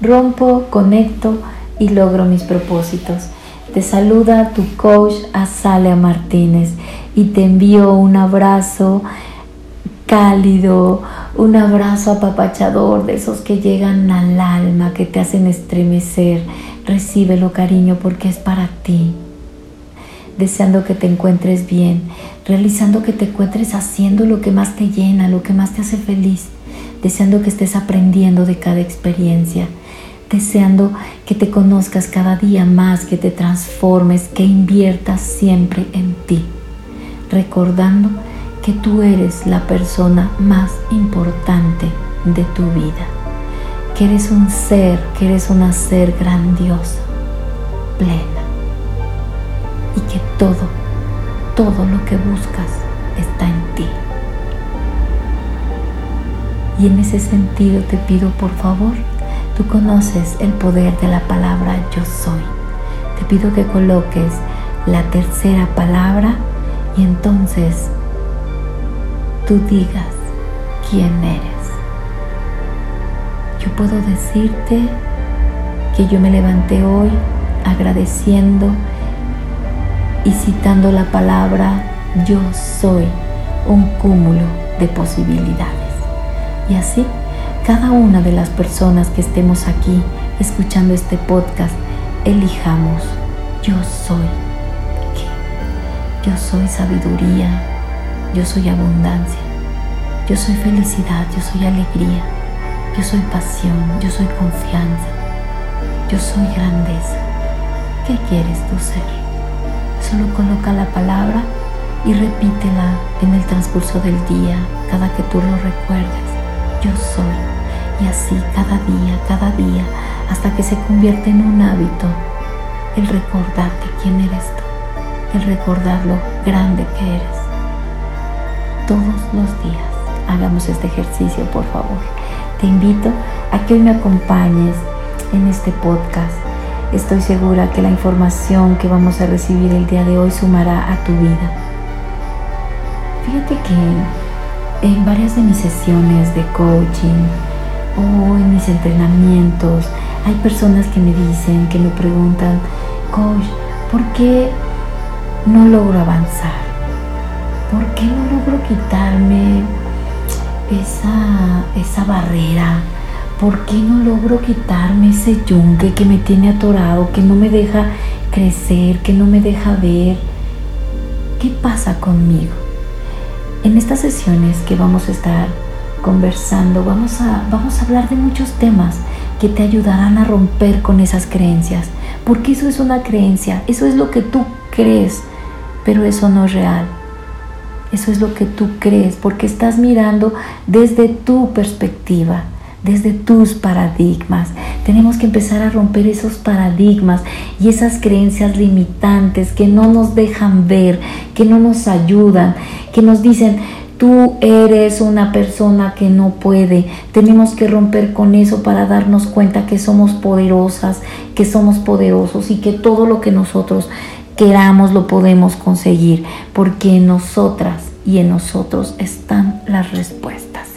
rompo, conecto y logro mis propósitos. Te saluda tu coach Azalea Martínez y te envío un abrazo cálido, un abrazo apapachador de esos que llegan al alma, que te hacen estremecer. Recíbelo cariño porque es para ti. Deseando que te encuentres bien, realizando que te encuentres haciendo lo que más te llena, lo que más te hace feliz, deseando que estés aprendiendo de cada experiencia deseando que te conozcas cada día más, que te transformes, que inviertas siempre en ti, recordando que tú eres la persona más importante de tu vida, que eres un ser, que eres una ser grandiosa, plena, y que todo, todo lo que buscas está en ti. Y en ese sentido te pido por favor Tú conoces el poder de la palabra yo soy. Te pido que coloques la tercera palabra y entonces tú digas quién eres. Yo puedo decirte que yo me levanté hoy agradeciendo y citando la palabra yo soy un cúmulo de posibilidades. Y así cada una de las personas que estemos aquí escuchando este podcast, elijamos, yo soy qué. Yo soy sabiduría, yo soy abundancia, yo soy felicidad, yo soy alegría, yo soy pasión, yo soy confianza, yo soy grandeza. ¿Qué quieres tú ser? Solo coloca la palabra y repítela en el transcurso del día, cada que tú lo recuerdes. Yo soy. Y así cada día, cada día, hasta que se convierte en un hábito el recordarte quién eres tú, el recordar lo grande que eres. Todos los días hagamos este ejercicio, por favor. Te invito a que hoy me acompañes en este podcast. Estoy segura que la información que vamos a recibir el día de hoy sumará a tu vida. Fíjate que en varias de mis sesiones de coaching, o en mis entrenamientos hay personas que me dicen, que me preguntan, coach, ¿por qué no logro avanzar? ¿Por qué no logro quitarme esa, esa barrera? ¿Por qué no logro quitarme ese yunque que me tiene atorado, que no me deja crecer, que no me deja ver? ¿Qué pasa conmigo? En estas sesiones que vamos a estar conversando, vamos a, vamos a hablar de muchos temas que te ayudarán a romper con esas creencias. Porque eso es una creencia, eso es lo que tú crees, pero eso no es real. Eso es lo que tú crees, porque estás mirando desde tu perspectiva, desde tus paradigmas. Tenemos que empezar a romper esos paradigmas y esas creencias limitantes que no nos dejan ver, que no nos ayudan, que nos dicen, Tú eres una persona que no puede. Tenemos que romper con eso para darnos cuenta que somos poderosas, que somos poderosos y que todo lo que nosotros queramos lo podemos conseguir, porque en nosotras y en nosotros están las respuestas.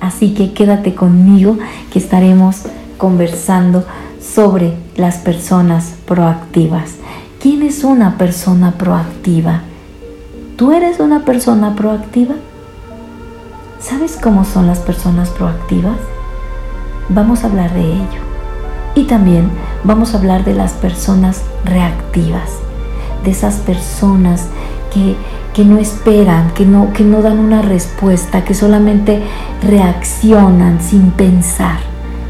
Así que quédate conmigo que estaremos conversando sobre las personas proactivas. ¿Quién es una persona proactiva? ¿Tú eres una persona proactiva? ¿Sabes cómo son las personas proactivas? Vamos a hablar de ello. Y también vamos a hablar de las personas reactivas, de esas personas que, no esperan, que no, que no dan una respuesta, que solamente reaccionan sin pensar,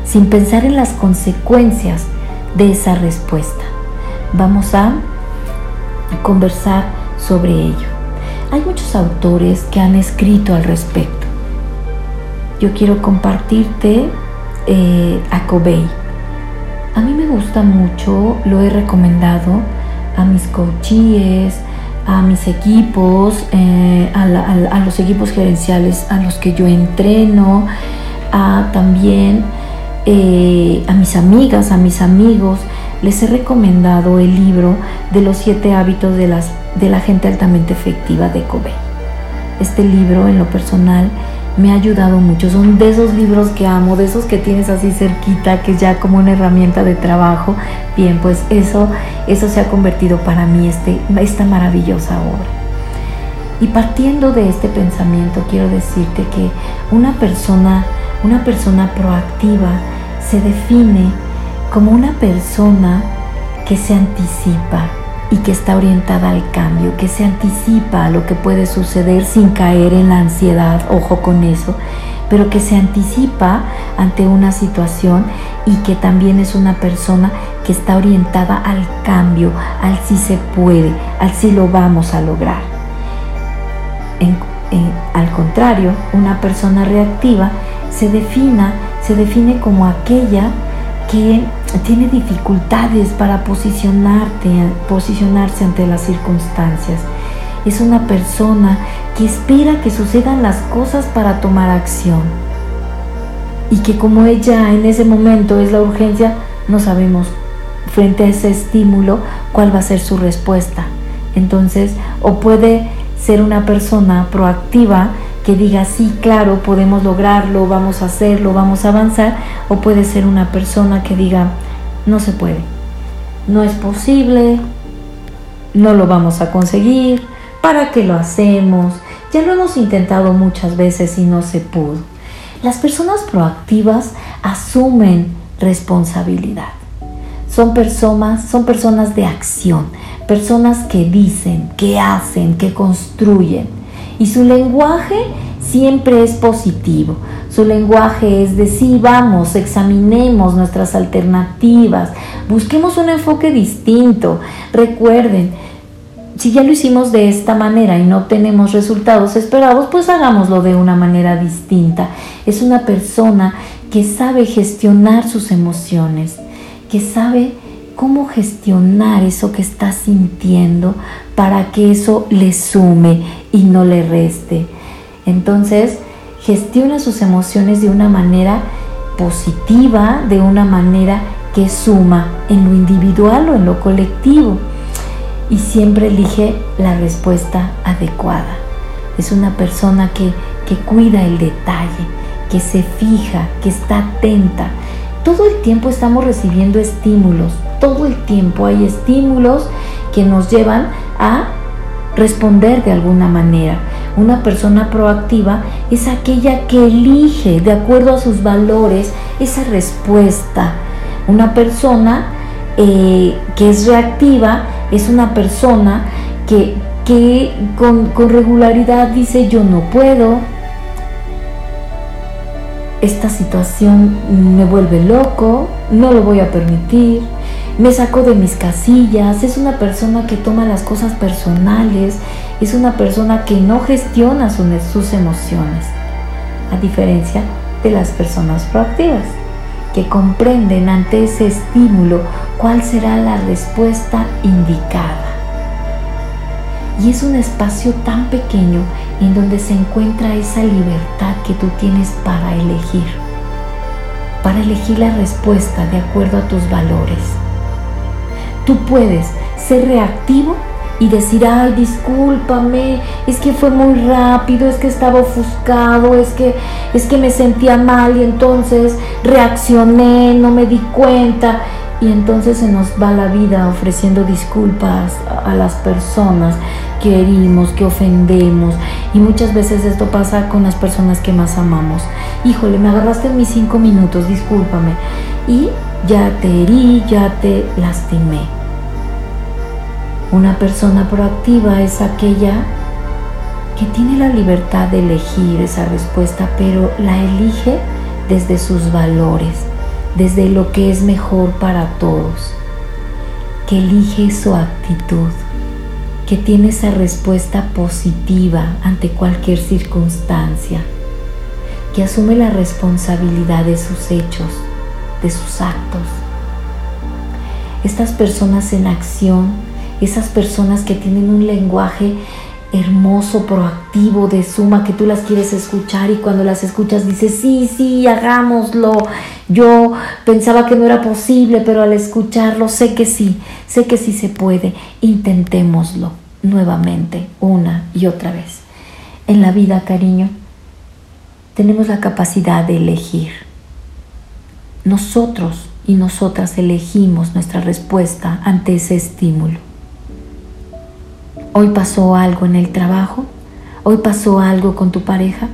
sin pensar en las consecuencias de esa respuesta. Vamos a conversar sobre ello. Hay muchos autores que han escrito al respecto yo quiero compartirte eh, a Kobe. A mí me gusta mucho, lo he recomendado a mis coaches, a mis equipos, eh, a, los equipos gerenciales a los que yo entreno, a también eh, a mis amigas, a mis amigos. Les he recomendado el libro de los siete hábitos de, de la gente altamente efectiva de Kobe. Este libro en lo personal me ha ayudado mucho. Son de esos libros que amo, de esos que tienes así cerquita, que ya como una herramienta de trabajo. Bien, pues eso, eso se ha convertido para mí este, esta maravillosa obra. Y partiendo de este pensamiento, quiero decirte que una persona, una persona proactiva se define como una persona que se anticipa, y que está orientada al cambio, que se anticipa a lo que puede suceder sin caer en la ansiedad, ojo con eso, pero que se anticipa ante una situación y que también es una persona que está orientada al cambio, al si se puede, al si lo vamos a lograr. al contrario, una persona reactiva se, se define como aquella que tiene dificultades para posicionarte, posicionarse ante las circunstancias. Es una persona que espera que sucedan las cosas para tomar acción. Y que como ella en ese momento es la urgencia, no sabemos frente a ese estímulo cuál va a ser su respuesta. Entonces, o puede ser una persona proactiva que diga, sí, claro, podemos lograrlo, vamos a hacerlo, vamos a avanzar, o puede ser una persona que diga, no se puede, no es posible, no lo vamos a conseguir, ¿para qué lo hacemos? Ya lo hemos intentado muchas veces y no se pudo. Las personas proactivas asumen responsabilidad. Son personas, son personas de acción, personas que dicen, que hacen, que construyen y su lenguaje siempre es positivo. Su lenguaje es decir, vamos, examinemos nuestras alternativas, busquemos un enfoque distinto. Recuerden, si ya lo hicimos de esta manera y no obtenemos resultados esperados, pues hagámoslo de una manera distinta. Es una persona que sabe gestionar sus emociones, que sabe cómo gestionar eso que está sintiendo para que eso le sume y no le reste. Entonces, gestiona sus emociones de una manera positiva, de una manera que suma en lo individual o en lo colectivo. Y siempre elige la respuesta adecuada. Es una persona que, que cuida el detalle, que se fija, que está atenta. Todo el tiempo estamos recibiendo estímulos, todo el tiempo hay estímulos que nos llevan a responder de alguna manera. Una persona proactiva es aquella que elige de acuerdo a sus valores esa respuesta. Una persona eh, que es reactiva es una persona que, con, con regularidad dice yo no puedo, esta situación me vuelve loco, no lo voy a permitir, me sacó de mis casillas, es una persona que toma las cosas personales, es una persona que no gestiona sus emociones, a diferencia de las personas proactivas, que comprenden ante ese estímulo cuál será la respuesta indicada. Y es un espacio tan pequeño en donde se encuentra esa libertad que tú tienes para elegir, para elegir la respuesta de acuerdo a tus valores Tú puedes ser reactivo y decir, ay, discúlpame, es que fue muy rápido, es que estaba ofuscado, es que, es que me sentía mal y entonces reaccioné, no me di cuenta. Y entonces se nos va la vida ofreciendo disculpas a las personas que herimos, que ofendemos. Y muchas veces esto pasa con las personas que más amamos. Híjole, me agarraste en mis cinco minutos, discúlpame. Y ya te herí, ya te lastimé. Una persona proactiva es aquella que tiene la libertad de elegir esa respuesta, pero la elige desde sus valores, desde lo que es mejor para todos, que elige su actitud, que tiene esa respuesta positiva ante cualquier circunstancia, que asume la responsabilidad de sus hechos, de sus actos. Estas personas en acción, esas personas que tienen un lenguaje hermoso, proactivo, de suma, que tú las quieres escuchar y cuando las escuchas dices, sí, sí, hagámoslo. Yo pensaba que no era posible, pero al escucharlo sé que sí, sé que sí se puede. Intentémoslo nuevamente, una y otra vez. En la vida, cariño, tenemos la capacidad de elegir. Nosotros y nosotras elegimos nuestra respuesta ante ese estímulo. Hoy pasó algo en el trabajo, hoy pasó algo con tu pareja,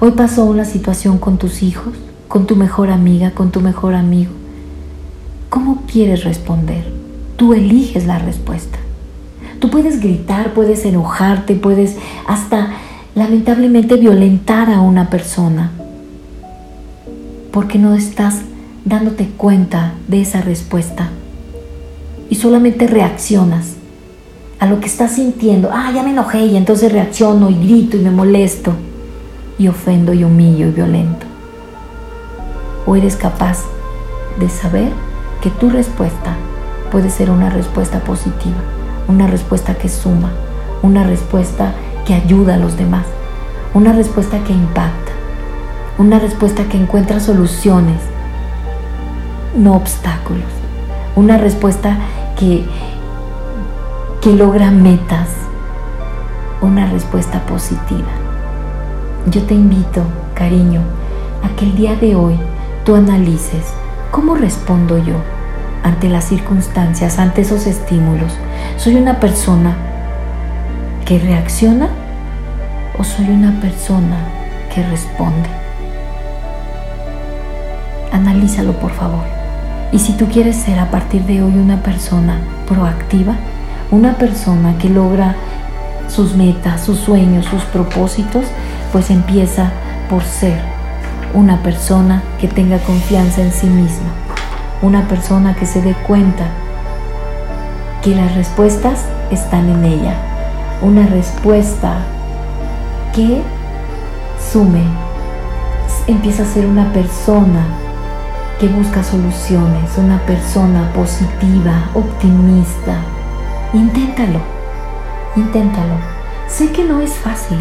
hoy pasó una situación con tus hijos, con tu mejor amiga, con tu mejor amigo. ¿Cómo quieres responder? Tú eliges la respuesta. Tú puedes gritar, puedes enojarte, puedes hasta lamentablemente violentar a una persona porque no estás dándote cuenta de esa respuesta y solamente reaccionas a lo que estás sintiendo. Ah, ya me enojé y entonces reacciono y grito y me molesto y ofendo y humillo y violento. O eres capaz de saber que tu respuesta puede ser una respuesta positiva, una respuesta que suma, una respuesta que ayuda a los demás, una respuesta que impacta, una respuesta que encuentra soluciones, no obstáculos, una respuesta que, que logra metas, una respuesta positiva. Yo te invito, cariño, a que el día de hoy tú analices cómo respondo yo ante las circunstancias, ante esos estímulos. ¿Soy una persona que reacciona o soy una persona que responde? Analízalo por favor. Y si tú quieres ser a partir de hoy una persona proactiva, una persona que logra sus metas, sus sueños, sus propósitos, pues empieza por ser una persona que tenga confianza en sí misma, una persona que se dé cuenta que las respuestas están en ella, una respuesta que sume, empieza a ser una persona que busca soluciones, una persona positiva, optimista. Inténtalo, inténtalo. Sé que no es fácil.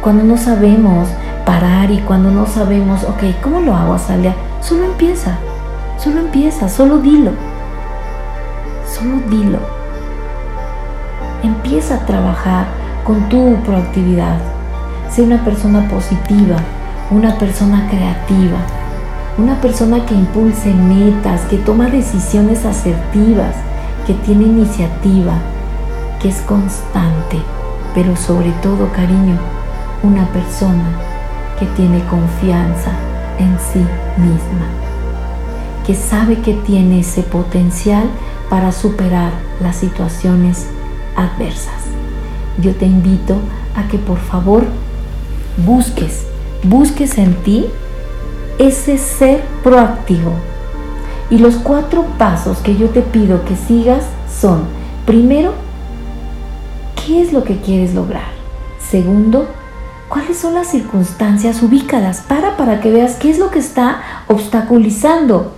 Cuando no sabemos parar y cuando no sabemos, ok, ¿cómo lo hago, Azalia? Solo empieza, solo empieza, solo dilo. Solo dilo. Empieza a trabajar con tu proactividad. Sé una persona positiva, una persona creativa, una persona que impulse metas, que toma decisiones asertivas, que tiene iniciativa, que es constante, pero sobre todo, cariño, una persona que tiene confianza en sí misma, que sabe que tiene ese potencial para superar las situaciones adversas. Yo te invito a que por favor busques, busques en ti ese ser proactivo. Y los cuatro pasos que yo te pido que sigas son, primero, ¿qué es lo que quieres lograr? Segundo, ¿cuáles son las circunstancias? Ubícalas, para para que veas qué es lo que está obstaculizando